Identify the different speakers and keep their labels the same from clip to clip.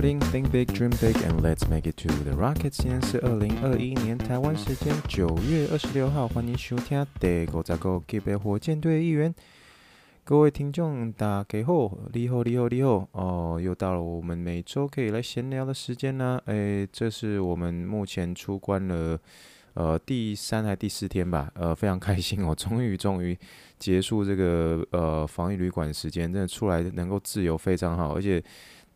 Speaker 1: good morning. Think big, dream big, and let's make it to the rocket. 今天是二零二一年台湾时间九月二十六号，欢迎收听第五十个级别火箭队一员。各位听众，大家好，你好，你好，你好。哦，又到了我们每周可以来闲聊的时间呢。诶，这是我们目前出关了，呃，第三还第四天吧。呃，非常开心哦，终于终于结束这个呃防疫旅馆的时间，真的出来能够自由，非常好，而且。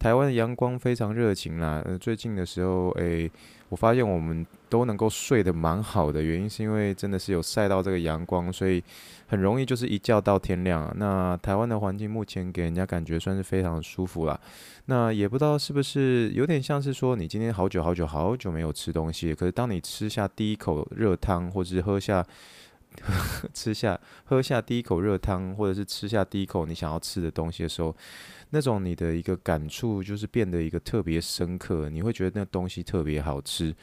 Speaker 1: 台湾的阳光非常热情啦，呃，最近的时候，诶、我发现我们都能够睡得蛮好的，原因是因为真的是有晒到这个阳光，所以很容易就是一觉到天亮。那台湾的环境目前给人家感觉算是非常舒服啦。那也不知道是不是有点像是说，你今天好久好久好久没有吃东西，可是当你吃下第一口热汤，或者是喝下。吃下喝下第一口热汤，或者是吃下第一口你想要吃的东西的时候，那种你的一个感触就是变得一个特别深刻，你会觉得那东西特别好吃。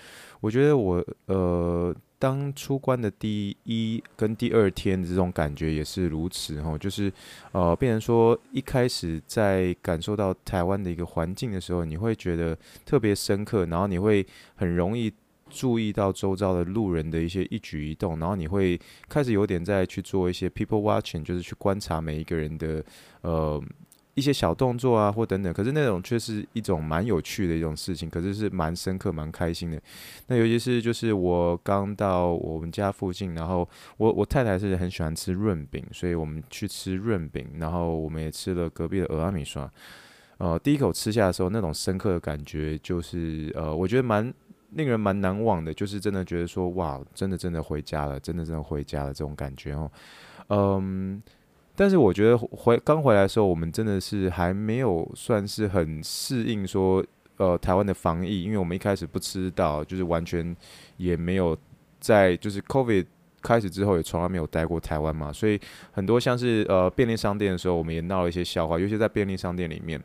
Speaker 1: 我觉得我呃，当出关的第一跟第二天的这种感觉也是如此哦，就是呃，变成说一开始在感受到台湾的一个环境的时候，你会觉得特别深刻，然后你会很容易。注意到周遭的路人的一些一举一动，然后你会开始有点在去做一些 people watching，就是去观察每一个人的呃一些小动作啊或等等。可是那种却是一种蛮有趣的一种事情，可是是蛮深刻、蛮开心的。那尤其是就是我刚到我们家附近，然后我我太太是很喜欢吃润饼，所以我们去吃润饼，然后我们也吃了隔壁的俄阿米刷。呃，第一口吃下的时候，那种深刻的感觉就是呃，我觉得蛮。令人蛮难忘的，就是真的觉得说，哇，真的真的回家了，真的真的回家了这种感觉哦。嗯，但是我觉得回刚回来的时候，我们真的是还没有算是很适应说，呃，台湾的防疫，因为我们一开始不知道，就是完全也没有在就是 COVID 开始之后也从来没有待过台湾嘛，所以很多像是呃便利商店的时候，我们也闹了一些笑话，尤其在便利商店里面。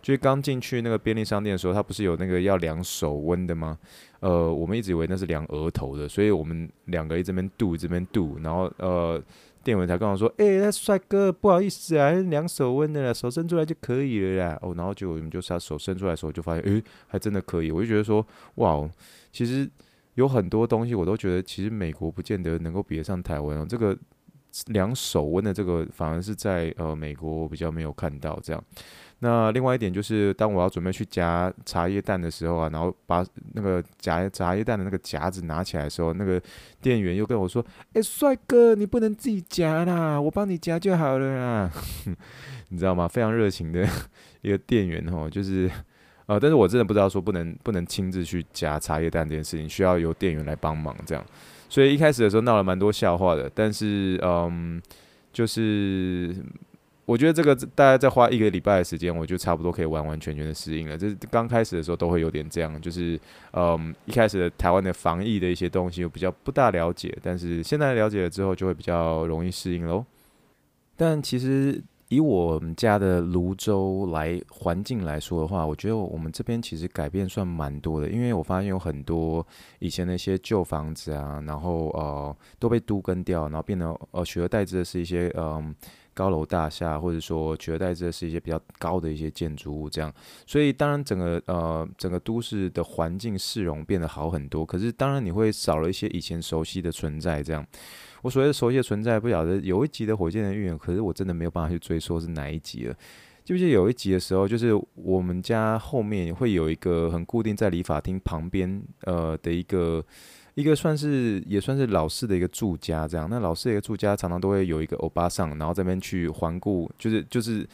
Speaker 1: 就是刚进去那个便利商店的时候，他不是有那个要量手温的吗？呃，我们一直以为那是量额头的，所以我们两个一直边度这边度，然后呃，店员才跟我说：“哎、欸，那帅哥，不好意思啊，量手温的啦，手伸出来就可以了啦。”哦，然后就我们就是他手伸出来的时候，就发现，诶、还真的可以。我就觉得说，哇，其实有很多东西我都觉得，其实美国不见得能够比得上台湾哦。这个量手温的这个，反而是在呃美国比较没有看到这样。那另外一点就是，当我要准备去夹茶叶蛋的时候啊，然后把那个夹茶叶蛋的那个夹子拿起来的时候，那个店员又跟我说：“哎，帅哥，你不能自己夹啦，我帮你夹就好了啦。”你知道吗？非常热情的一个店员哦，就是呃，但是我真的不知道说不能不能亲自去夹茶叶蛋这件事情，需要由店员来帮忙这样。所以一开始的时候闹了蛮多笑话的，但是嗯，就是。我觉得这个大概再花一个礼拜的时间，我就差不多可以完完全全的适应了。就是刚开始的时候都会有点这样，就是嗯，一开始的台湾的防疫的一些东西我比较不大了解，但是现在了解了之后就会比较容易适应喽。但其实以我们家的泸州来环境来说的话，我觉得我们这边其实改变算蛮多的，因为我发现有很多以前的一些旧房子啊，然后呃都被都更掉，然后变得呃取而代之的是一些嗯。高楼大厦，或者说取而代之的是一些比较高的一些建筑物，这样，所以当然整个呃整个都市的环境市容变得好很多。可是当然你会少了一些以前熟悉的存在，这样。我所谓的熟悉的存在，不晓得有一集的火箭的预言，可是我真的没有办法去追溯是哪一集了。记不记得有一集的时候，就是我们家后面会有一个很固定在理发厅旁边呃的一个。一个算是也算是老式的一个住家，这样。那老式的一个住家常常都会有一个欧巴桑，然后这边去环顾，就是就是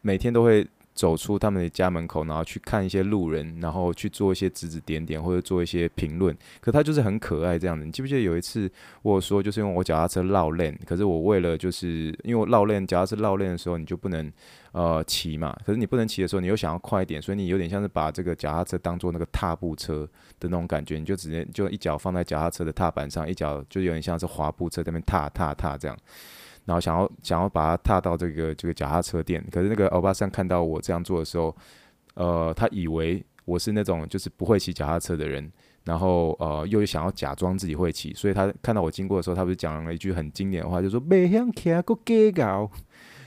Speaker 1: 每天都会走出他们的家门口，然后去看一些路人，然后去做一些指指点点或者做一些评论。可他就是很可爱这样的。你记不记得有一次我说就是用我脚踏车绕链，可是我为了就是因为我绕链脚踏车绕链的时候你就不能。呃，骑嘛，可是你不能骑的时候，你又想要快一点，所以你有点像是把这个脚踏车当做那个踏步车的那种感觉，你就直接就一脚放在脚踏车的踏板上，一脚就有点像是滑步车在那边踏踏踏这样。然后想要想要把他踏到这个这个脚踏车店，可是那个欧巴桑看到我这样做的时候，呃，他以为我是那种就是不会骑脚踏车的人，然后呃又想要假装自己会骑，所以他看到我经过的时候，他不是讲了一句很经典的话，就说“别想骑个假搞”，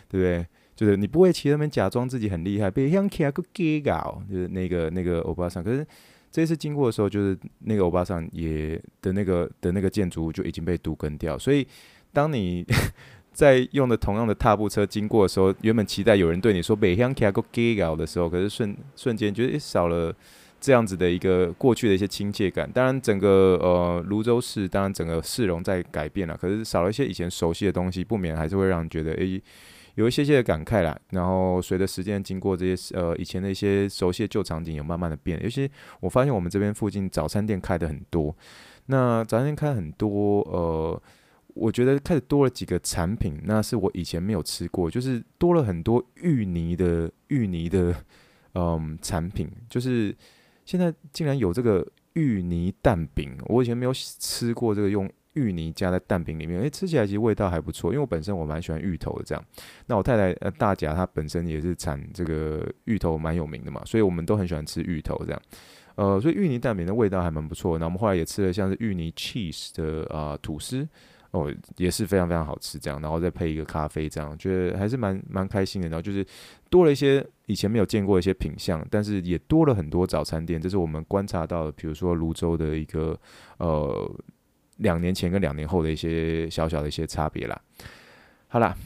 Speaker 1: 对不对？就是你不会骑，他们假装自己很厉害，别想骑个假搞，就是那个那个欧巴桑。可是这次经过的时候，就是那个欧巴桑也的那个的那个建筑物就已经被都更掉，所以当你。在用的同样的踏步车经过的时候，原本期待有人对你说“北乡骑个 gay 搞”的时候，可是瞬瞬间觉得少了这样子的一个过去的一些亲切感。当然，整个呃泸州市，当然整个市容在改变了，可是少了一些以前熟悉的东西，不免还是会让人觉得诶、欸、有一些些的感慨啦。然后随着时间经过，这些呃以前的一些熟悉的旧场景有慢慢的变。尤其我发现我们这边附近早餐店开的很多，那早餐店开很多呃。我觉得开始多了几个产品，那是我以前没有吃过，就是多了很多芋泥的芋泥的嗯产品，就是现在竟然有这个芋泥蛋饼，我以前没有吃过这个用芋泥加在蛋饼里面，诶，吃起来其实味道还不错，因为我本身我蛮喜欢芋头的这样。那我太太呃大甲她本身也是产这个芋头蛮有名的嘛，所以我们都很喜欢吃芋头这样。呃，所以芋泥蛋饼的味道还蛮不错。那我们后来也吃了像是芋泥 cheese 的啊、吐司。哦，也是非常非常好吃，这样，然后再配一个咖啡，这样，觉得还是蛮蛮开心的。然后就是多了一些以前没有见过的一些品相，但是也多了很多早餐店，这是我们观察到的，比如说泸州的一个呃两年前跟两年后的一些小小的一些差别啦。好啦。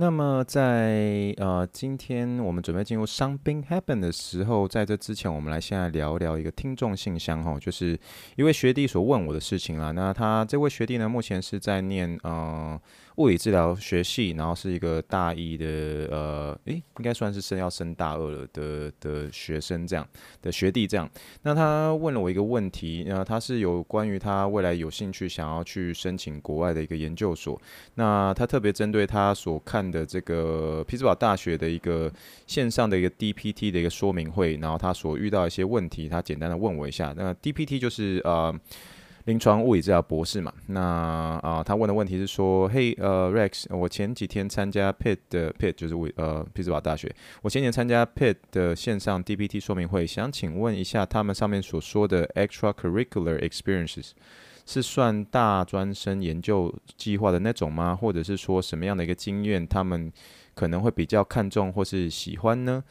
Speaker 1: 那么在呃，今天我们准备进入 Something Happen 的时候，在这之前，我们来先来聊聊一个听众信箱哈，就是一位学弟所问我的事情啦。那他这位学弟呢，目前是在念呃。物理治疗学系，然后是一个大一的，呃，诶，应该算是升要升大二了的的学生这样的学弟这样。那他问了我一个问题，那他是有关于他未来有兴趣想要去申请国外的一个研究所。那他特别针对他所看的这个匹兹堡大学的一个线上的一个 DPT 的一个说明会，然后他所遇到一些问题，他简单的问我一下。那 DPT 就是呃。临床物理治疗博士嘛，那啊、他问的问题是说，嘿，呃，Rex，我前几天参加 PIT 的 PIT 就是物呃匹兹堡大学，我前年参加 Pitt 的线上 DPT 说明会，想请问一下，他们上面所说的 extracurricular experiences 是算大专生研究计划的那种吗？或者是说什么样的一个经验，他们可能会比较看重或是喜欢呢？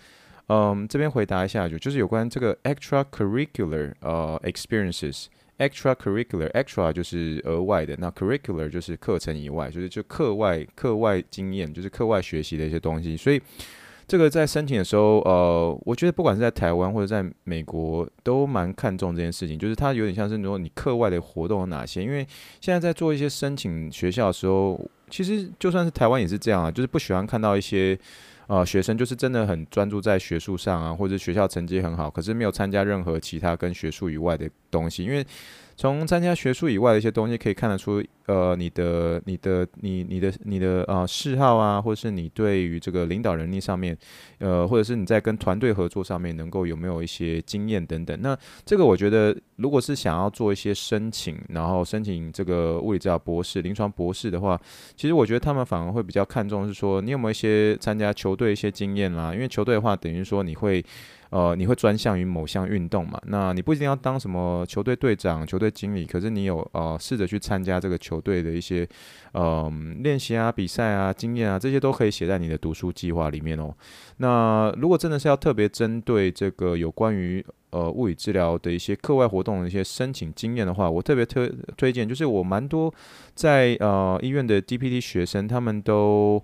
Speaker 1: 嗯，这边回答一下，就就是有关这个 extracurricular 呃 experiences。Extracurricular，extra 就是额外的，那 curricular 就是课程以外，就是就课外课外经验，就是课外学习的一些东西。所以这个在申请的时候，呃，我觉得不管是在台湾或者在美国，都蛮看重这件事情。就是它有点像是说你课外的活动有哪些？因为现在在做一些申请学校的时候，其实就算是台湾也是这样啊，就是不喜欢看到一些。呃，学生就是真的很专注在学术上啊，或者学校成绩很好，可是没有参加任何其他跟学术以外的东西，因为。从参加学术以外的一些东西可以看得出，呃，你的、你的、你、你的、你的呃嗜好啊，或者是你对于这个领导能力上面，呃，或者是你在跟团队合作上面能够有没有一些经验等等。那这个我觉得，如果是想要做一些申请，然后申请这个物理治疗博士、临床博士的话，其实我觉得他们反而会比较看重是说，你有没有一些参加球队一些经验啦？因为球队的话，等于说你会。呃，你会专项于某项运动嘛？那你不一定要当什么球队队长、球队经理，可是你有呃试着去参加这个球队的一些呃练习啊、比赛啊、经验啊，这些都可以写在你的读书计划里面哦。那如果真的是要特别针对这个有关于呃物理治疗的一些课外活动的一些申请经验的话，我特别推推荐，就是我蛮多在呃医院的 DPT 学生，他们都。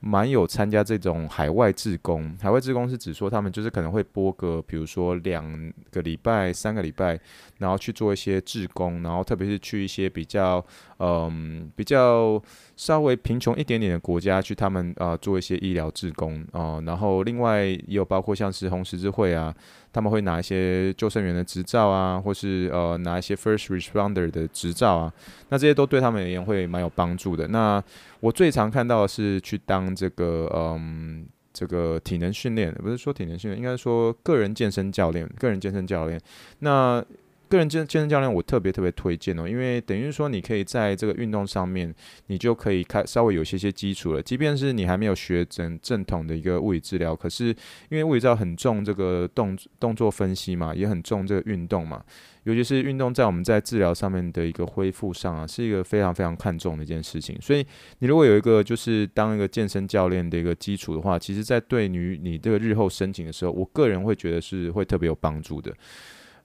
Speaker 1: 蛮有参加这种海外志工，海外志工是指说他们就是可能会播个，比如说两个礼拜、三个礼拜，然后去做一些志工，然后特别是去一些比较，嗯，比较稍微贫穷一点点的国家去，他们啊、做一些医疗志工啊、然后另外也有包括像是红十字会啊。他们会拿一些救生员的执照啊，或是呃拿一些 first responder 的执照啊，那这些都对他们而言会蛮有帮助的。那我最常看到的是去当这个嗯这个体能训练，不是说体能训练，应该说个人健身教练，个人健身教练。那个人健健身教练，我特别特别推荐哦，因为等于说你可以在这个运动上面，你就可以开稍微有些些基础了。即便是你还没有学正正统的一个物理治疗，可是因为物理治疗很重这个动动作分析嘛，也很重这个运动嘛，尤其是运动在我们在治疗上面的一个恢复上啊，是一个非常非常看重的一件事情。所以你如果有一个就是当一个健身教练的一个基础的话，其实在对于你这个日后申请的时候，我个人会觉得是会特别有帮助的。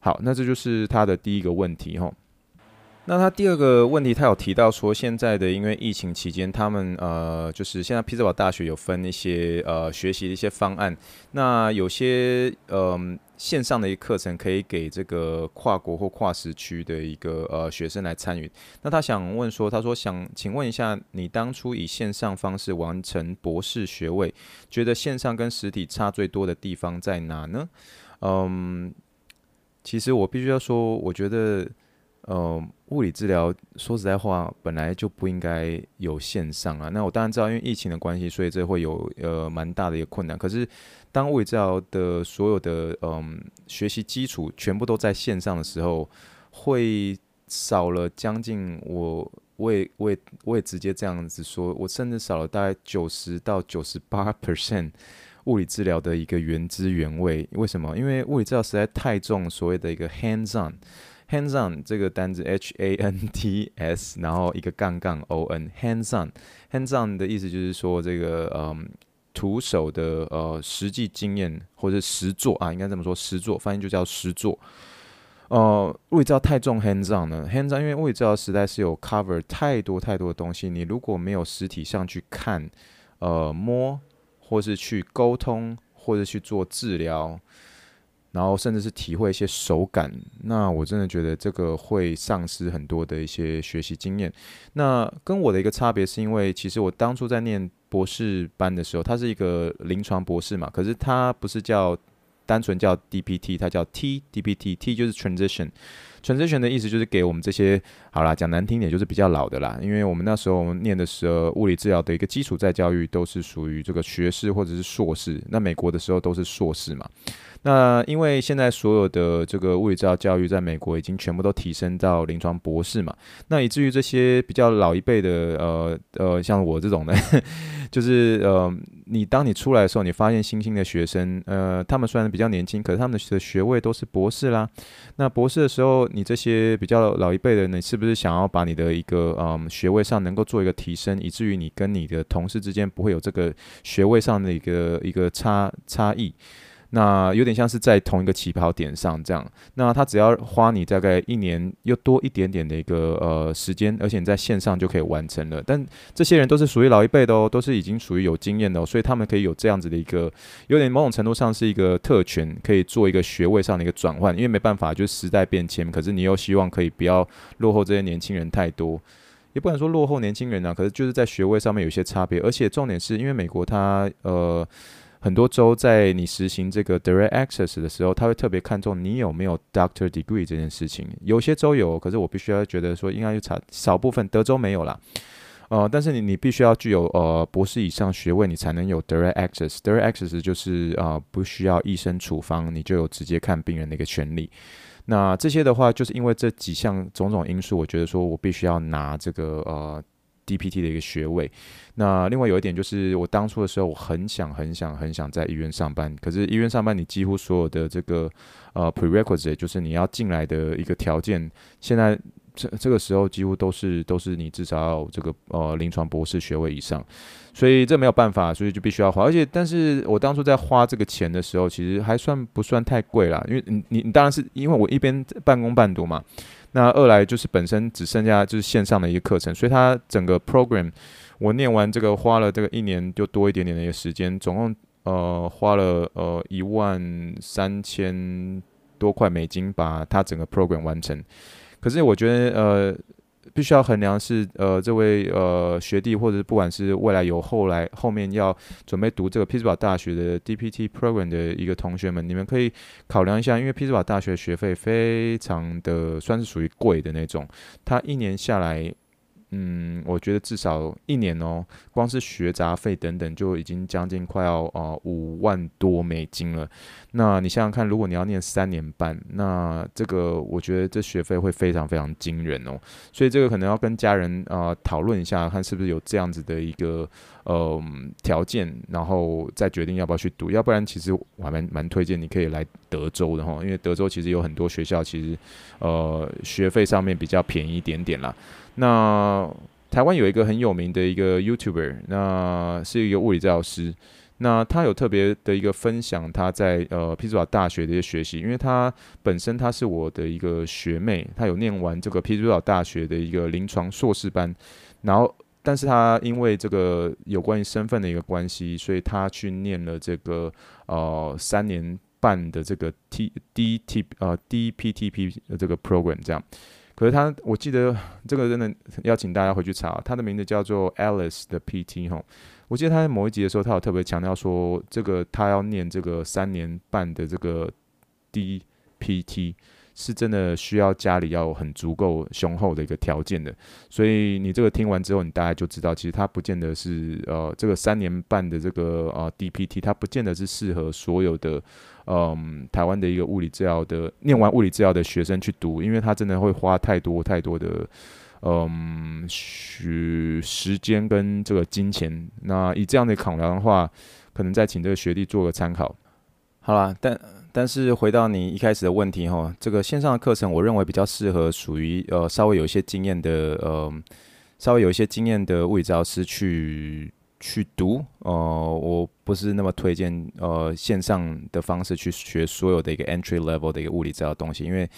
Speaker 1: 好，那这就是他的第一个问题哈。那他第二个问题，他有提到说，现在的因为疫情期间，他们呃，就是现在匹兹堡大学有分一些呃学习的一些方案。那有些呃线上的一个课程可以给这个跨国或跨时区的一个呃学生来参与。那他想问说，他说想请问一下，你当初以线上方式完成博士学位，觉得线上跟实体差最多的地方在哪呢？嗯。其实我必须要说，我觉得，呃，物理治疗说实在话，本来就不应该有线上啊。那我当然知道，因为疫情的关系，所以这会有呃蛮大的一个困难。可是，当物理治疗的所有的嗯、学习基础全部都在线上的时候，会少了将近我我也我也我也直接这样子说，我甚至少了大概九十到九十八 percent。物理治疗的一个原汁原味，为什么？因为物理治疗实在太重所谓的一个 hands on，hands on 这个单字 H A N T S，然后一个杠杠 O N，hands on，hands on 的意思就是说这个嗯，徒手的呃实际经验或者实作啊，应该这么说，实作翻译就叫实作。呃，物理治疗太重 hands on 呢，hands on 因为物理治疗实在是有 cover 太多太多的东西，你如果没有实体上去看，呃摸。或是去沟通，或者去做治疗，然后甚至是体会一些手感，那我真的觉得这个会丧失很多的一些学习经验。那跟我的一个差别是因为，其实我当初在念博士班的时候，他是一个临床博士嘛，可是他不是叫单纯叫 DPT，他叫 T-DPT，T 就是 transition。transition 的意思就是给我们这些，好啦，讲难听点就是比较老的啦，因为我们那时候念的时候，物理治疗的一个基础再教育都是属于这个学士或者是硕士，那美国的时候都是硕士嘛。那因为现在所有的这个物理治疗教育在美国已经全部都提升到临床博士嘛，那以至于这些比较老一辈的呃呃像我这种的，就是呃你当你出来的时候，你发现新兴的学生呃他们虽然比较年轻，可是他们的学位都是博士啦。那博士的时候，你这些比较老一辈的，你是不是就是想要把你的一个嗯学位上能够做一个提升，以至于你跟你的同事之间不会有这个学位上的一个一个差差异？那有点像是在同一个起跑点上这样，那他只要花你大概一年又多一点点的一个呃时间，而且你在线上就可以完成了。但这些人都是属于老一辈的哦，都是已经属于有经验的哦，所以他们可以有这样子的一个，有点某种程度上是一个特权，可以做一个学位上的一个转换。因为没办法，就是时代变迁，可是你又希望可以不要落后这些年轻人太多，也不敢说落后年轻人啊，可是就是在学位上面有些差别，而且重点是因为美国它呃。很多州在你实行这个 direct access 的时候，他会特别看重你有没有 doctor degree 这件事情。有些州有，可是我必须要觉得说应该有查少部分，德州没有啦。呃，但是你你必须要具有呃博士以上学位，你才能有 direct access。direct access 就是、呃，不需要医生处方，你就有直接看病人的一个权利。那这些的话，就是因为这几项种种因素，我觉得说我必须要拿这个呃。DPT 的一个学位，那另外有一点就是，我当初的时候，我很想、很想、很想在医院上班。可是医院上班，你几乎所有的这个呃 prerequisite，就是你要进来的一个条件，现在这这个时候几乎都是都是你至少要这个呃临床博士学位以上，所以这没有办法，所以就必须要花。而且，但是我当初在花这个钱的时候，其实还算不算太贵啦，因为你你你当然是因为我一边半工半读嘛。那二来就是本身只剩下就是线上的一个课程，所以它整个 program 我念完这个花了这个一年就多一点点的一个时间，总共呃花了呃一万三千多块美金把它整个 program 完成。可是我觉得呃。必须要衡量是呃这位呃学弟，或者不管是未来有后来后面要准备读这个匹兹堡大学的 DPT program 的一个同学们，你们可以考量一下，因为匹兹堡大学学费非常的算是属于贵的那种，他一年下来，嗯，我觉得至少一年哦，光是学杂费等等就已经将近快要啊五万多美金了。那你想想看，如果你要念三年半，那这个我觉得这学费会非常非常惊人哦。所以这个可能要跟家人啊讨论一下，看是不是有这样子的一个呃条件，然后再决定要不要去读。要不然，其实我还蛮蛮推荐你可以来德州的哈，因为德州其实有很多学校，其实呃学费上面比较便宜一点点啦。那台湾有一个很有名的一个 YouTuber，那是一个物理治疗师。那他有特别的一个分享，他在呃匹兹堡大学的一个学习，因为他本身他是我的一个学妹，他有念完这个匹兹堡大学的一个临床硕士班，然后但是他因为这个有关于身份的一个关系，所以他去念了这个呃三年半的这个 T D T 呃 D P T P 这个 program 这样。可是他，我记得这个真的要请大家回去查，他的名字叫做 Alice 的 PT 吼。我记得他在某一集的时候，他有特别强调说，这个他要念这个三年半的这个 DPT。是真的需要家里要很足够雄厚的一个条件的，所以你这个听完之后，你大概就知道，其实它不见得是呃这个三年半的这个呃 DPT，它不见得是适合所有的嗯、台湾的一个物理治疗的念完物理治疗的学生去读，因为它真的会花太多太多的嗯时时间跟这个金钱。那以这样的考量的话，可能再请这个学弟做个参考。好啦，但。但是回到你一开始的问题哈，这个线上的课程，我认为比较适合属于呃稍微有一些经验的呃稍微有一些经验的物理治疗师去去读，呃，我不是那么推荐呃线上的方式去学所有的一个 entry level 的一个物理治疗东西，因为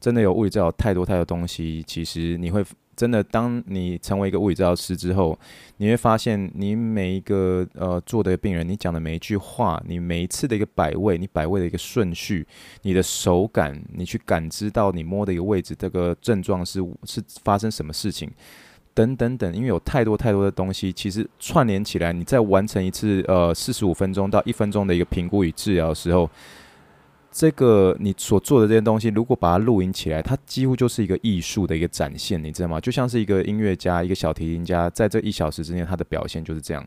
Speaker 1: 真的有物理治疗太多太多东西，其实你会。真的，当你成为一个物理治疗师之后，你会发现，你每一个呃做的病人，你讲的每一句话，你每一次的一个摆位，你摆位的一个顺序，你的手感，你去感知到你摸的一个位置，这个症状是是发生什么事情，等等等，因为有太多太多的东西，其实串联起来，你在完成一次呃四十五分钟到一分钟的一个评估与治疗的时候。这个你所做的这些东西，如果把它录音起来，它几乎就是一个艺术的一个展现，你知道吗？就像是一个音乐家，一个小提琴家，在这一小时之内，他的表现就是这样。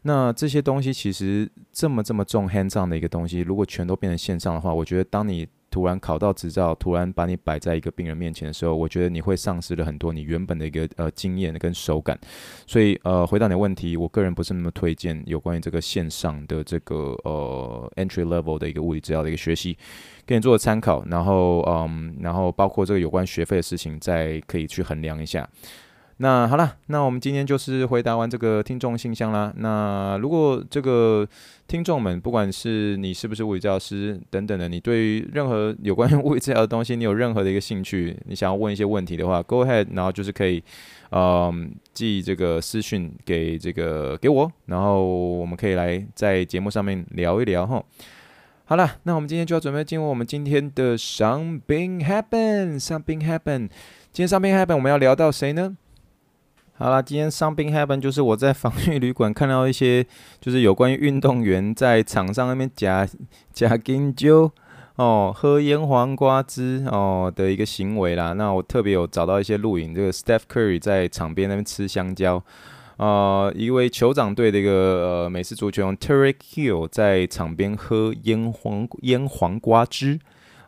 Speaker 1: 那这些东西其实这么这么重 hands on 的一个东西，如果全都变成线上的话，我觉得当你突然考到执照，突然把你摆在一个病人面前的时候，我觉得你会丧失了很多你原本的一个呃经验跟手感。所以呃，回答你的问题，我个人不是那么推荐有关于这个线上的这个呃 entry level 的一个物理治疗的一个学习，给你做个参考。然后嗯，然后包括这个有关学费的事情，再可以去衡量一下。那好了，那我们今天就是回答完这个听众信箱啦。那如果这个听众们，不管是你是不是物理治疗师等等的，你对于任何有关于物理治疗的东西，你有任何的一个兴趣，你想要问一些问题的话，Go ahead，然后就是可以，嗯，寄这个私讯给这个给我，然后我们可以来在节目上面聊一聊哈。好了，那我们今天就要准备进入我们今天的 Something Happen，Something Happen。今天 Something Happen，我们要聊到谁呢？好啦，今天 Something Happen 就是我在防御旅馆看到一些，就是有关于运动员在场上那边夹夹金酒哦，喝腌黄瓜汁哦的一个行为啦。那我特别有找到一些录影，这个 Steph Curry 在场边那边吃香蕉，呃，一位酋长队的一个呃美式足球员 Terry Hill 在场边喝腌黄腌黄瓜汁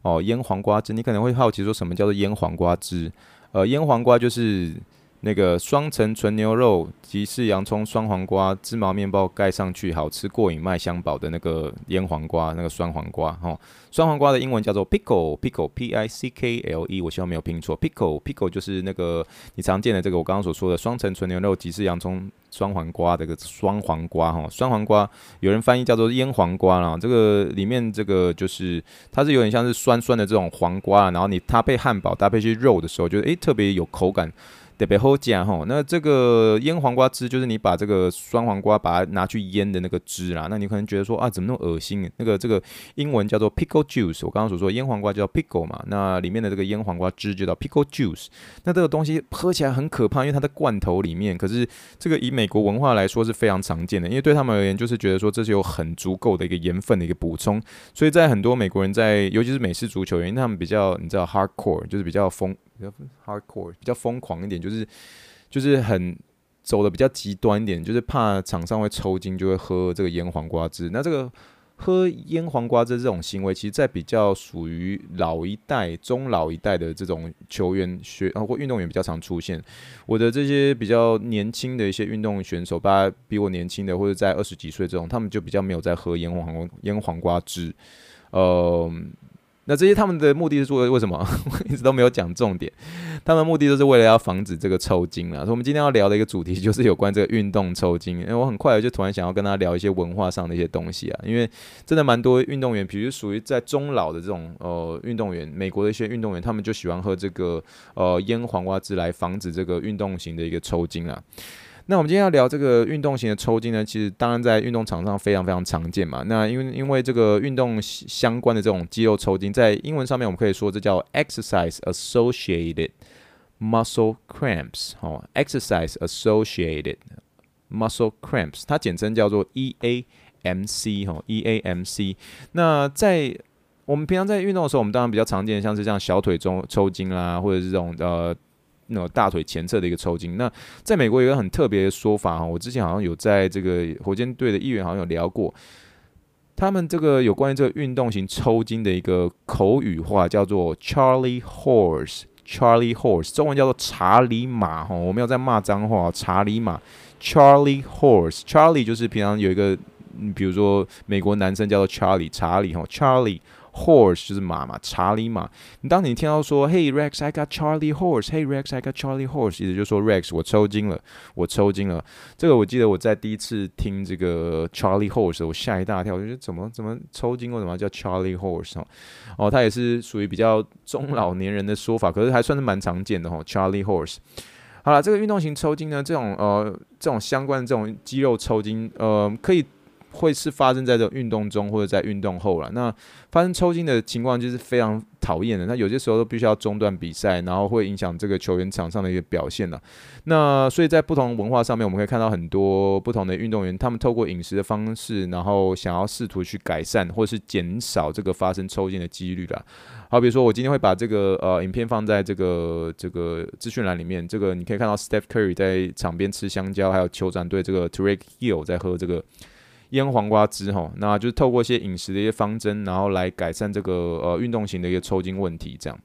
Speaker 1: 哦，腌黄瓜汁。你可能会好奇说什么叫做腌黄瓜汁？呃，腌黄瓜就是。那个双层纯牛肉、吉士洋葱、酸黄瓜、芝麻面包盖上去，好吃过瘾、麦香堡的那个腌黄瓜，那个酸黄瓜，哦，酸黄瓜的英文叫做 pickle，pickle，p-i-c-k-l-e，我希望没有拼错，pickle，pickle 就是那个你常见的这个我刚刚所说的双层纯牛肉、吉士洋葱、酸黄瓜这个酸黄瓜，哈，酸黄瓜有人翻译叫做腌黄瓜啦，这个里面这个就是它是有点像是酸酸的这种黄瓜，然后你搭配汉堡、搭配一些肉的时候，就诶特别有口感。特别好吃吼，那这个腌黄瓜汁就是你把这个酸黄瓜把它拿去腌的那个汁啦。那你可能觉得说啊，怎么那么恶心？那个这个英文叫做 pickle juice，我刚刚所说腌黄瓜叫 pickle 嘛，那里面的这个腌黄瓜汁就叫 pickle juice。那这个东西喝起来很可怕，因为它在罐头里面。可是这个以美国文化来说是非常常见的，因为对他们而言就是觉得说这是有很足够的一个盐分的一个补充。所以在很多美国人在，尤其是美式足球员，因为他们比较你知道 hardcore，就是比较疯。比较 hardcore，比较疯狂一点，就是就是很走的比较极端一点，就是怕厂商会抽筋，就会喝这个腌黄瓜汁。那这个。喝腌黄瓜汁这种行为，其实，在比较属于老一代、中老一代的这种球员、学或运动员比较常出现。我的这些比较年轻的一些运动选手，大家比我年轻的，或者在二十几岁这种，他们就比较没有在喝腌黄腌黄瓜汁，呃。那这些他们的目的是做为什么？我 一直都没有讲重点。他们目的都是为了要防止这个抽筋啊。所以我们今天要聊的一个主题就是有关这个运动抽筋。因为我很快就突然想要跟他聊一些文化上的一些东西啊。因为真的蛮多运动员，比如属于在中老的这种呃运动员，美国的一些运动员，他们就喜欢喝这个呃腌黄瓜汁来防止这个运动型的一个抽筋啊。那我们今天要聊这个运动型的抽筋呢，其实当然在运动场上非常非常常见嘛。那因为因为这个运动相关的这种肌肉抽筋，在英文上面我们可以说这叫 exercise associated muscle cramps 哦，exercise associated muscle cramps，它简称叫做 EAMC 哦，EAMC。那在我们平常在运动的时候，我们当然比较常见，像是这样小腿中抽筋啦，或者是这种呃。那大腿前侧的一个抽筋，那在美国有一个很特别的说法哈，我之前好像有在这个火箭队的议员好像有聊过，他们这个有关于这个运动型抽筋的一个口语化叫做 Charlie Horse，Charlie Horse，中文叫做查理马哈，我没有在骂脏话，查理马，Charlie Horse，Charlie 就是平常有一个，比如说美国男生叫做 Charlie，查理哈，Charlie。Horse 就是马嘛，查理马。你当你听到说，Hey Rex，I got Charlie horse，Hey Rex，I got Charlie horse，意思就是说 Rex，我抽筋了，我抽筋了。这个我记得我在第一次听这个 Charlie horse，我吓一大跳，我觉得怎么怎么抽筋，为什么叫 Charlie horse 哦？哦，它也是属于比较中老年人的说法，可是还算是蛮常见的哈。Charlie horse。好了，这个运动型抽筋呢，这种呃这种相关的这种肌肉抽筋，呃可以。会是发生在这运动中或者在运动后了。那发生抽筋的情况就是非常讨厌的。那有些时候都必须要中断比赛，然后会影响这个球员场上的一个表现了。那所以在不同文化上面，我们可以看到很多不同的运动员，他们透过饮食的方式，然后想要试图去改善或是减少这个发生抽筋的几率了。好，比如说我今天会把这个呃影片放在这个这个资讯栏里面。这个你可以看到 Steph Curry 在场边吃香蕉，还有酋长队这个 Trey Hill 在喝这个。腌黄瓜汁吼，那就是透过一些饮食的一些方针，然后来改善这个呃运动型的一个抽筋问题。这样，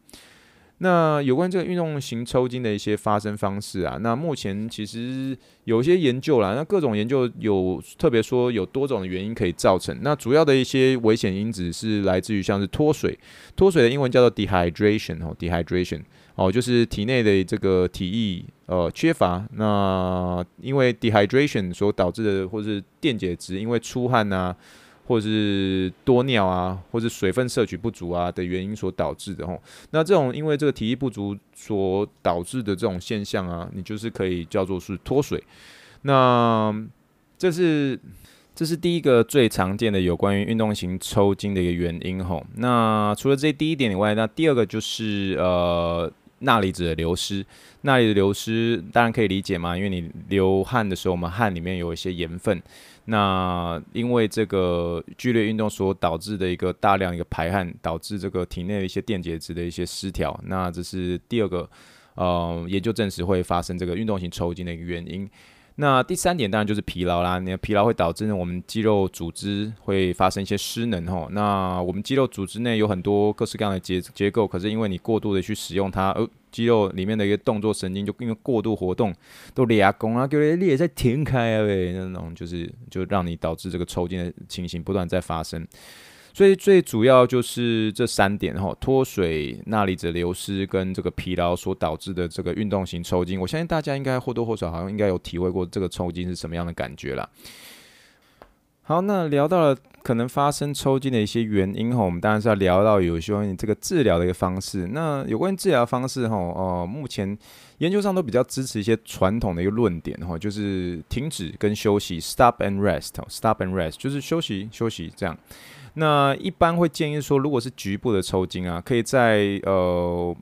Speaker 1: 那有关这个运动型抽筋的一些发生方式啊，那目前其实有一些研究啦，那各种研究有特别说有多种的原因可以造成。那主要的一些危险因子是来自于像是脱水，脱水的英文叫做 dehydration 哦，dehydration。哦，就是体内的这个体液呃缺乏，那因为 dehydration 所导致的，或是电解质因为出汗啊，或是多尿啊，或者水分摄取不足啊的原因所导致的吼。那这种因为这个体液不足所导致的这种现象啊，你就是可以叫做是脱水。那这是这是第一个最常见的有关于运动型抽筋的一个原因吼。那除了这第一点以外，那第二个就是呃。钠离子的流失，钠离子流失当然可以理解嘛，因为你流汗的时候，我们汗里面有一些盐分，那因为这个剧烈运动所导致的一个大量一个排汗，导致这个体内的一些电解质的一些失调，那这是第二个，呃，研究证实会发生这个运动型抽筋的一个原因。那第三点当然就是疲劳啦，你的疲劳会导致我们肌肉组织会发生一些失能吼。那我们肌肉组织内有很多各式各样的结结构，可是因为你过度的去使用它，呃，肌肉里面的一个动作神经就因为过度活动都裂弓啊，给你裂在停开啊，那种就是就让你导致这个抽筋的情形不断在发生。所以最主要就是这三点哈，脱水、钠离子流失跟这个疲劳所导致的这个运动型抽筋。我相信大家应该或多或少好像应该有体会过这个抽筋是什么样的感觉啦。好，那聊到了可能发生抽筋的一些原因哈，我们当然是要聊到有关于这个治疗的一个方式。那有关于治疗方式哈，哦，目前研究上都比较支持一些传统的一个论点哈，就是停止跟休息，stop and rest，stop and rest，就是休息休息这样。那一般会建议说，如果是局部的抽筋啊，可以在呃，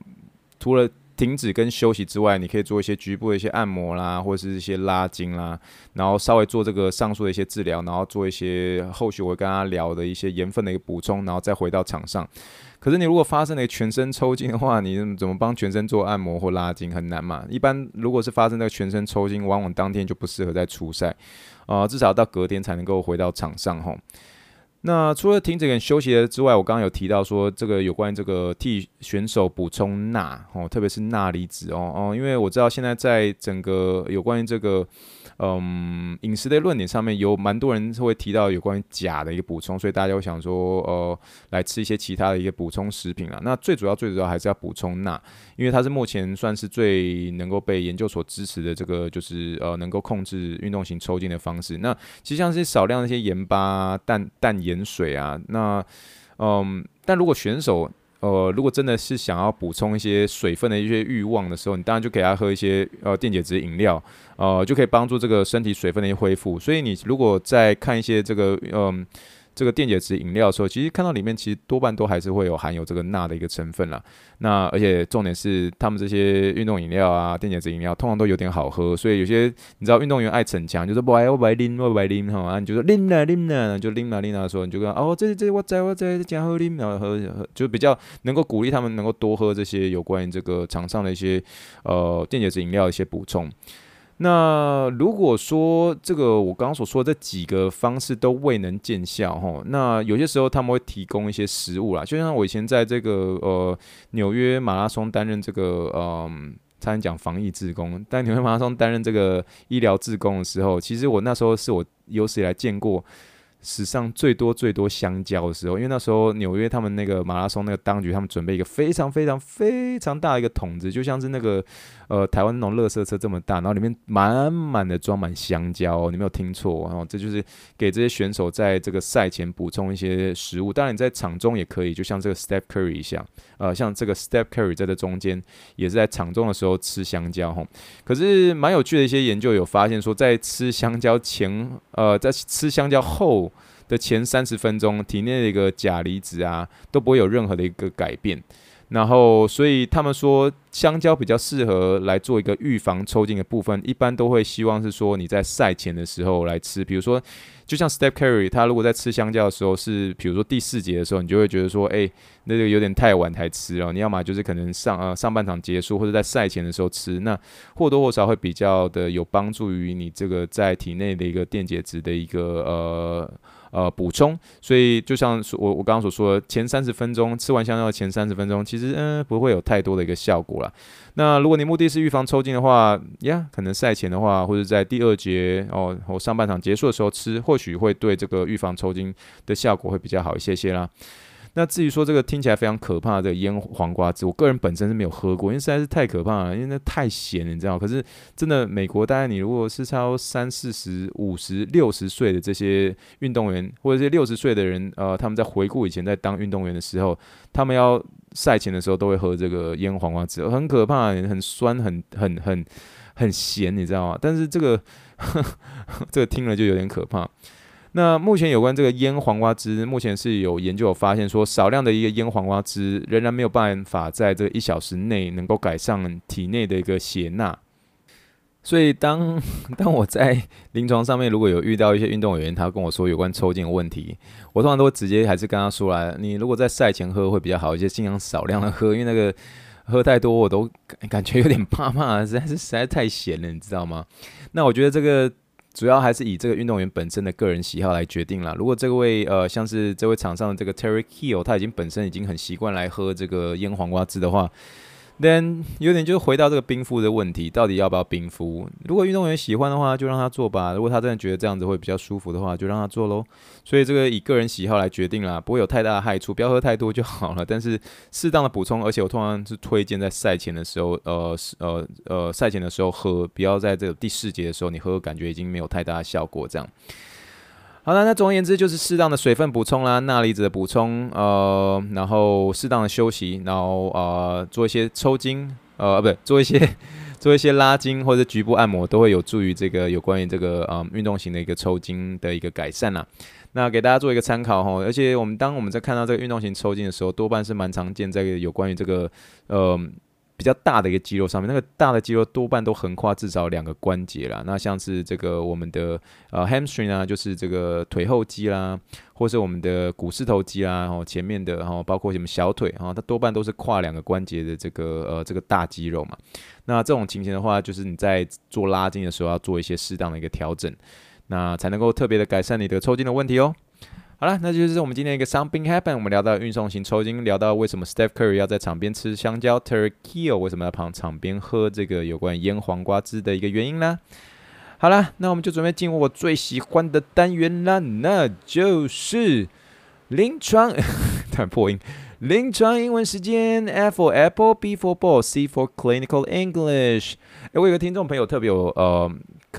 Speaker 1: 除了停止跟休息之外，你可以做一些局部的一些按摩啦，或者是一些拉筋啦，然后稍微做这个上述的一些治疗，然后做一些后续我会跟他聊的一些盐分的一个补充，然后再回到场上。可是你如果发生了全身抽筋的话，你怎么帮全身做按摩或拉筋很难嘛？一般如果是发生那个全身抽筋，往往当天就不适合再出赛，啊、呃，至少到隔天才能够回到场上吼。那除了停止跟休息之外，我刚刚有提到说这个有关于这个替选手补充钠哦，特别是钠离子哦哦，因为我知道现在在整个有关于这个。嗯，饮食的论点上面有蛮多人会提到有关于钾的一个补充，所以大家会想说，呃，来吃一些其他的一个补充食品啊。那最主要、最主要还是要补充钠，因为它是目前算是最能够被研究所支持的这个，就是呃，能够控制运动型抽筋的方式。那其实像是少量的一些盐巴、淡淡盐盐水啊，那嗯，但如果选手呃，如果真的是想要补充一些水分的一些欲望的时候，你当然就给他喝一些呃电解质饮料，呃，就可以帮助这个身体水分的一些恢复。所以你如果在看一些这个嗯。这个电解质饮料的时候，其实看到里面其实多半都还是会有含有这个钠的一个成分啦。那而且重点是，他们这些运动饮料啊、电解质饮料，通常都有点好喝。所以有些你知道运动员爱逞强，就是不爱我不爱啉，我不爱啉哈，你就说啉啦啉啦，就啉啦啉啦的时候，你就跟哦这这我在我在这喝啉，然后喝喝，就比较能够鼓励他们能够多喝这些有关于这个场上的一些呃电解质饮料一些补充。那如果说这个我刚刚所说的这几个方式都未能见效吼，那有些时候他们会提供一些食物啦，就像我以前在这个呃纽约马拉松担任这个嗯，差点讲防疫志工，但纽约马拉松担任这个医疗志工的时候，其实我那时候是我有史以来见过史上最多最多香蕉的时候，因为那时候纽约他们那个马拉松那个当局他们准备一个非常非常非常大的一个桶子，就像是那个。呃，台湾那种垃圾车这么大，然后里面满满的装满香蕉，你没有听错，然后这就是给这些选手在这个赛前补充一些食物。当然你在场中也可以，就像这个 Step Curry 一样，呃，像这个 Step Curry 在这中间也是在场中的时候吃香蕉哈。可是蛮有趣的一些研究有发现说，在吃香蕉前，呃，在吃香蕉后的前三十分钟，体内的一个钾离子啊都不会有任何的一个改变。然后，所以他们说香蕉比较适合来做一个预防抽筋的部分，一般都会希望是说你在赛前的时候来吃，比如说，就像 Step Curry，他如果在吃香蕉的时候是，比如说第四节的时候，你就会觉得说，哎，那个有点太晚才吃了，你要么就是可能上呃上半场结束，或者在赛前的时候吃，那或多或少会比较的有帮助于你这个在体内的一个电解质的一个呃。呃，补充，所以就像我我刚刚所说的，前三十分钟吃完香蕉的前三十分钟，其实嗯不会有太多的一个效果了。那如果你目的是预防抽筋的话，呀，可能赛前的话，或者在第二节哦，我上半场结束的时候吃，或许会对这个预防抽筋的效果会比较好一些些啦。那至于说这个听起来非常可怕的这个腌黄瓜汁，我个人本身是没有喝过，因为实在是太可怕了，因为那太咸了，你知道？可是真的，美国大概你如果是超三四十、五十、六十岁的这些运动员，或者是六十岁的人，呃，他们在回顾以前在当运动员的时候，他们要赛前的时候都会喝这个腌黄瓜汁，很可怕，很酸，很很很很咸，你知道吗？但是这个呵呵 这个听了就有点可怕。那目前有关这个腌黄瓜汁，目前是有研究有发现说，少量的一个腌黄瓜汁仍然没有办法在这一小时内能够改善体内的一个血钠。所以当 当我在临床上面如果有遇到一些运动员，他跟我说有关抽筋的问题，我通常都会直接还是跟他说来，你如果在赛前喝会比较好一些，尽量少量的喝，因为那个喝太多我都感觉有点怕怕，实在是实在太咸了，你知道吗？那我觉得这个。主要还是以这个运动员本身的个人喜好来决定啦。如果这位呃，像是这位场上的这个 Terry Hill，他已经本身已经很习惯来喝这个腌黄瓜汁的话。但有点就是回到这个冰敷的问题，到底要不要冰敷？如果运动员喜欢的话，就让他做吧。如果他真的觉得这样子会比较舒服的话，就让他做喽。所以这个以个人喜好来决定啦，不会有太大的害处，不要喝太多就好了。但是适当的补充，而且我通常是推荐在赛前的时候，呃呃呃赛前的时候喝，不要在这个第四节的时候你喝，感觉已经没有太大的效果这样。好了，那总而言之就是适当的水分补充啦，钠离子的补充，呃，然后适当的休息，然后呃做一些抽筋，呃，不对，做一些 做一些拉筋或者局部按摩，都会有助于这个有关于这个呃运动型的一个抽筋的一个改善啦。那给大家做一个参考哈，而且我们当我们在看到这个运动型抽筋的时候，多半是蛮常见这个有关于这个呃。比较大的一个肌肉上面，那个大的肌肉多半都横跨至少两个关节啦。那像是这个我们的呃 hamstring 啊，就是这个腿后肌啦，或是我们的股四头肌啦，然后前面的，然后包括什么小腿，然后它多半都是跨两个关节的这个呃这个大肌肉嘛。那这种情形的话，就是你在做拉筋的时候要做一些适当的一个调整，那才能够特别的改善你的抽筋的问题哦。好了，那就是我们今天一个 Something Happen。我们聊到运送型抽筋，聊到为什么 Steph Curry 要在场边吃香蕉，Turkey，为什么要旁场边喝这个有关腌黄瓜汁的一个原因呢？好了，那我们就准备进入我最喜欢的单元啦，那就是临床，太破音，临床英文时间，F for Apple，B for Ball，C for Clinical English。哎，我有个听众朋友特别有呃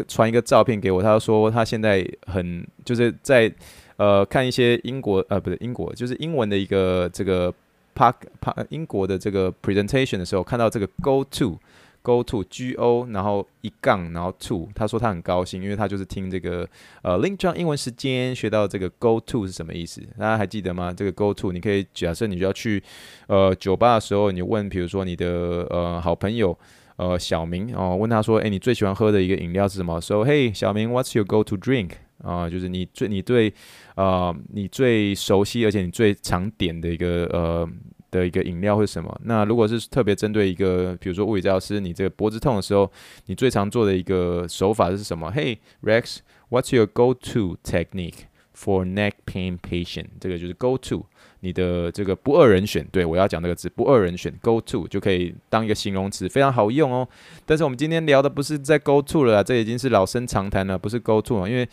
Speaker 1: 传一个照片给我，他说他现在很就是在。呃，看一些英国呃，不对，英国就是英文的一个这个 park park 英国的这个 presentation 的时候，看到这个 go to go to G O，然后一杠，然后 to，他说他很高兴，因为他就是听这个呃 Link 上英文时间学到这个 go to 是什么意思？大家还记得吗？这个 go to，你可以假设你就要去呃酒吧的时候，你问，比如说你的呃好朋友呃小明哦，问他说，哎，你最喜欢喝的一个饮料是什么？说，嘿，小明，What's your go to drink？啊，就是你最你对，呃，你最熟悉而且你最常点的一个呃的一个饮料是什么？那如果是特别针对一个，比如说物理治疗师，你这个脖子痛的时候，你最常做的一个手法是什么？Hey Rex，what's your go-to technique for neck pain patient？这个就是 go-to，你的这个不二人选。对，我要讲这个字，不二人选，go-to 就可以当一个形容词，非常好用哦。但是我们今天聊的不是在 go-to 了，这已经是老生常谈了，不是 go-to 了，因为。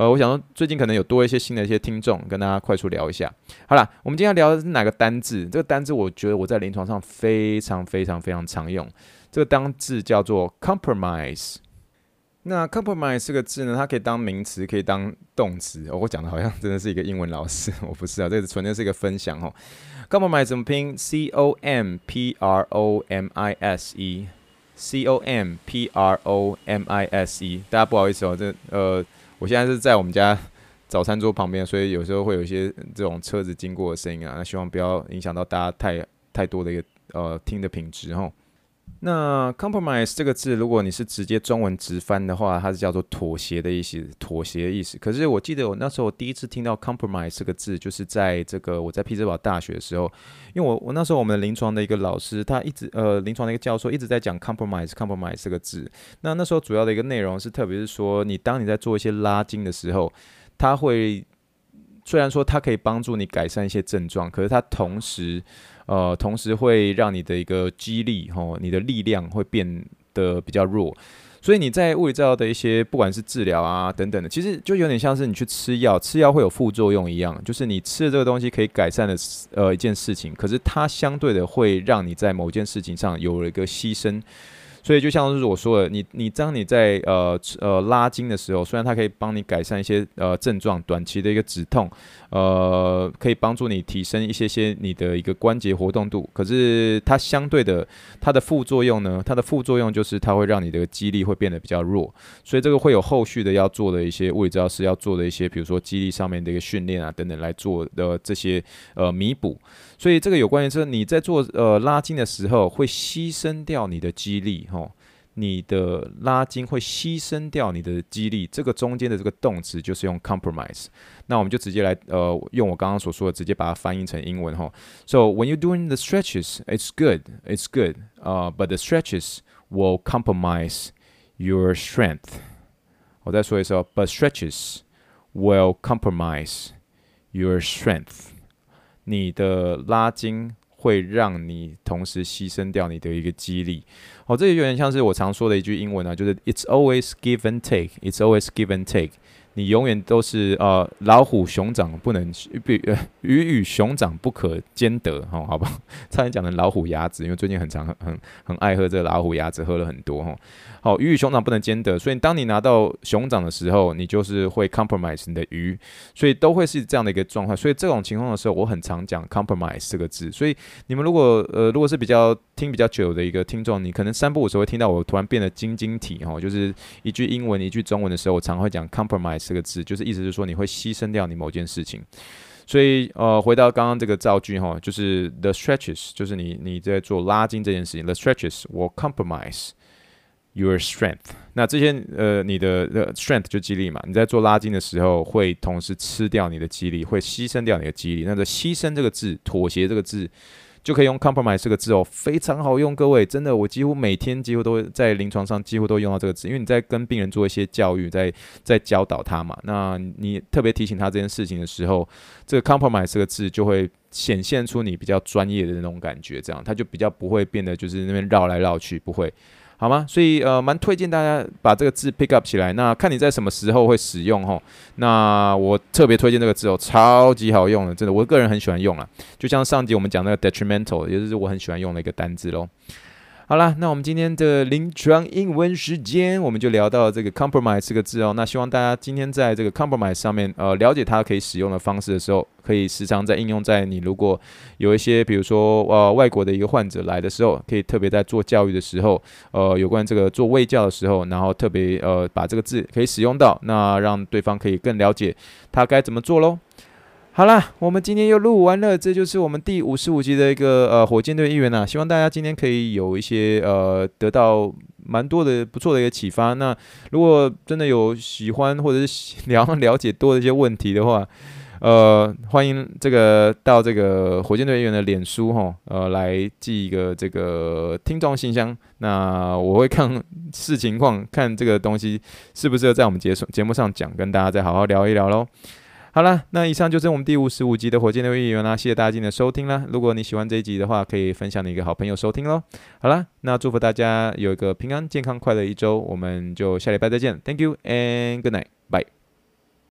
Speaker 1: 呃，我想说，最近可能有多一些新的一些听众，跟大家快速聊一下。好了，我们今天聊的是哪个单字？这个单字我觉得我在临床上非常非常非常常用。这个单字叫做 compromise。那 compromise 这个字呢，它可以当名词，可以当动词。我讲的好像真的是一个英文老师，我不是啊，这个纯粹是一个分享哦。compromise 怎么拼？C O M P R O M I S E。C O M P R O M I S E。大家不好意思哦，这呃。我现在是在我们家早餐桌旁边，所以有时候会有一些这种车子经过的声音啊，那希望不要影响到大家太太多的一个呃听的品质哈。那 compromise 这个字，如果你是直接中文直翻的话，它是叫做妥协的意思，妥协的意思。可是我记得我那时候第一次听到 compromise 这个字，就是在这个我在匹兹堡大学的时候，因为我我那时候我们临床的一个老师，他一直呃临床的一个教授一直在讲 compromise compromise 这个字。那那时候主要的一个内容是，特别是说你当你在做一些拉筋的时候，他会虽然说它可以帮助你改善一些症状，可是它同时呃，同时会让你的一个肌力，吼，你的力量会变得比较弱，所以你在物理治疗的一些，不管是治疗啊等等的，其实就有点像是你去吃药，吃药会有副作用一样，就是你吃的这个东西可以改善的呃一件事情，可是它相对的会让你在某件事情上有了一个牺牲。所以就像是我说的，你你当你在呃呃拉筋的时候，虽然它可以帮你改善一些呃症状，短期的一个止痛，呃，可以帮助你提升一些些你的一个关节活动度，可是它相对的它的副作用呢，它的副作用就是它会让你的肌力会变得比较弱，所以这个会有后续的要做的一些物理治疗师要做的一些，比如说肌力上面的一个训练啊等等来做的这些呃弥补。所以这个有关于是你在做呃拉筋的时候会牺牲掉你的肌力，吼，你的拉筋会牺牲掉你的肌力，这个中间的这个动词就是用 compromise。那我们就直接来呃用我刚刚所说的，直接把它翻译成英文吼。So when you're doing the stretches, it's good, it's good. 呃，but the stretches will compromise your strength。我再说一次哦，but stretches will compromise your strength。你的拉筋会让你同时牺牲掉你的一个激励，哦，这个有点像是我常说的一句英文啊，就是 It's always give and take, It's always give and take。你永远都是呃老虎熊掌不能比鱼与熊掌不可兼得哈，好不好？差点讲成老虎牙子，因为最近很常很很很爱喝这个老虎牙子，喝了很多哈。好，鱼与熊掌不能兼得，所以当你拿到熊掌的时候，你就是会 compromise 你的鱼，所以都会是这样的一个状态。所以这种情况的时候，我很常讲 compromise 这个字。所以你们如果呃如果是比较听比较久的一个听众，你可能三不五时会听到我突然变得晶晶体哈，就是一句英文一句中文的时候，我常会讲 compromise。这个字就是意思是说，你会牺牲掉你某件事情，所以呃，回到刚刚这个造句哈，就是 the stretches，就是你你在做拉筋这件事情，the stretches will compromise your strength。那这些呃，你的的 strength 就肌力嘛，你在做拉筋的时候会同时吃掉你的肌力，会牺牲掉你的肌力。那这牺牲这个字，妥协这个字。就可以用 compromise 这个字哦，非常好用，各位，真的，我几乎每天几乎都在临床上几乎都用到这个字，因为你在跟病人做一些教育，在在教导他嘛，那你特别提醒他这件事情的时候，这个 compromise 这个字就会显现出你比较专业的那种感觉，这样他就比较不会变得就是那边绕来绕去，不会。好吗？所以呃，蛮推荐大家把这个字 pick up 起来。那看你在什么时候会使用吼。那我特别推荐这个字哦，超级好用的，真的，我个人很喜欢用啊。就像上集我们讲那个 detrimental，也就是我很喜欢用的一个单字喽。好啦，那我们今天的临床英文时间，我们就聊到这个 compromise 这个字哦。那希望大家今天在这个 compromise 上面，呃，了解它可以使用的方式的时候，可以时常在应用在你如果有一些，比如说呃外国的一个患者来的时候，可以特别在做教育的时候，呃，有关这个做卫教的时候，然后特别呃把这个字可以使用到，那让对方可以更了解他该怎么做喽。好啦，我们今天又录完了，这就是我们第五十五集的一个呃火箭队议员呐。希望大家今天可以有一些呃得到蛮多的不错的一个启发。那如果真的有喜欢或者是了了解多的一些问题的话，呃，欢迎这个到这个火箭队议员的脸书哈，呃，来寄一个这个听众信箱。那我会看视情况，看这个东西适不适合在我们节节目上讲，跟大家再好好聊一聊喽。好了，那以上就是我们第五十五集的火箭队议员啦，谢谢大家今天的收听啦。如果你喜欢这一集的话，可以分享你一个好朋友收听喽。好了，那祝福大家有一个平安、健康、快乐一周，我们就下礼拜再见。Thank you and good night，bye。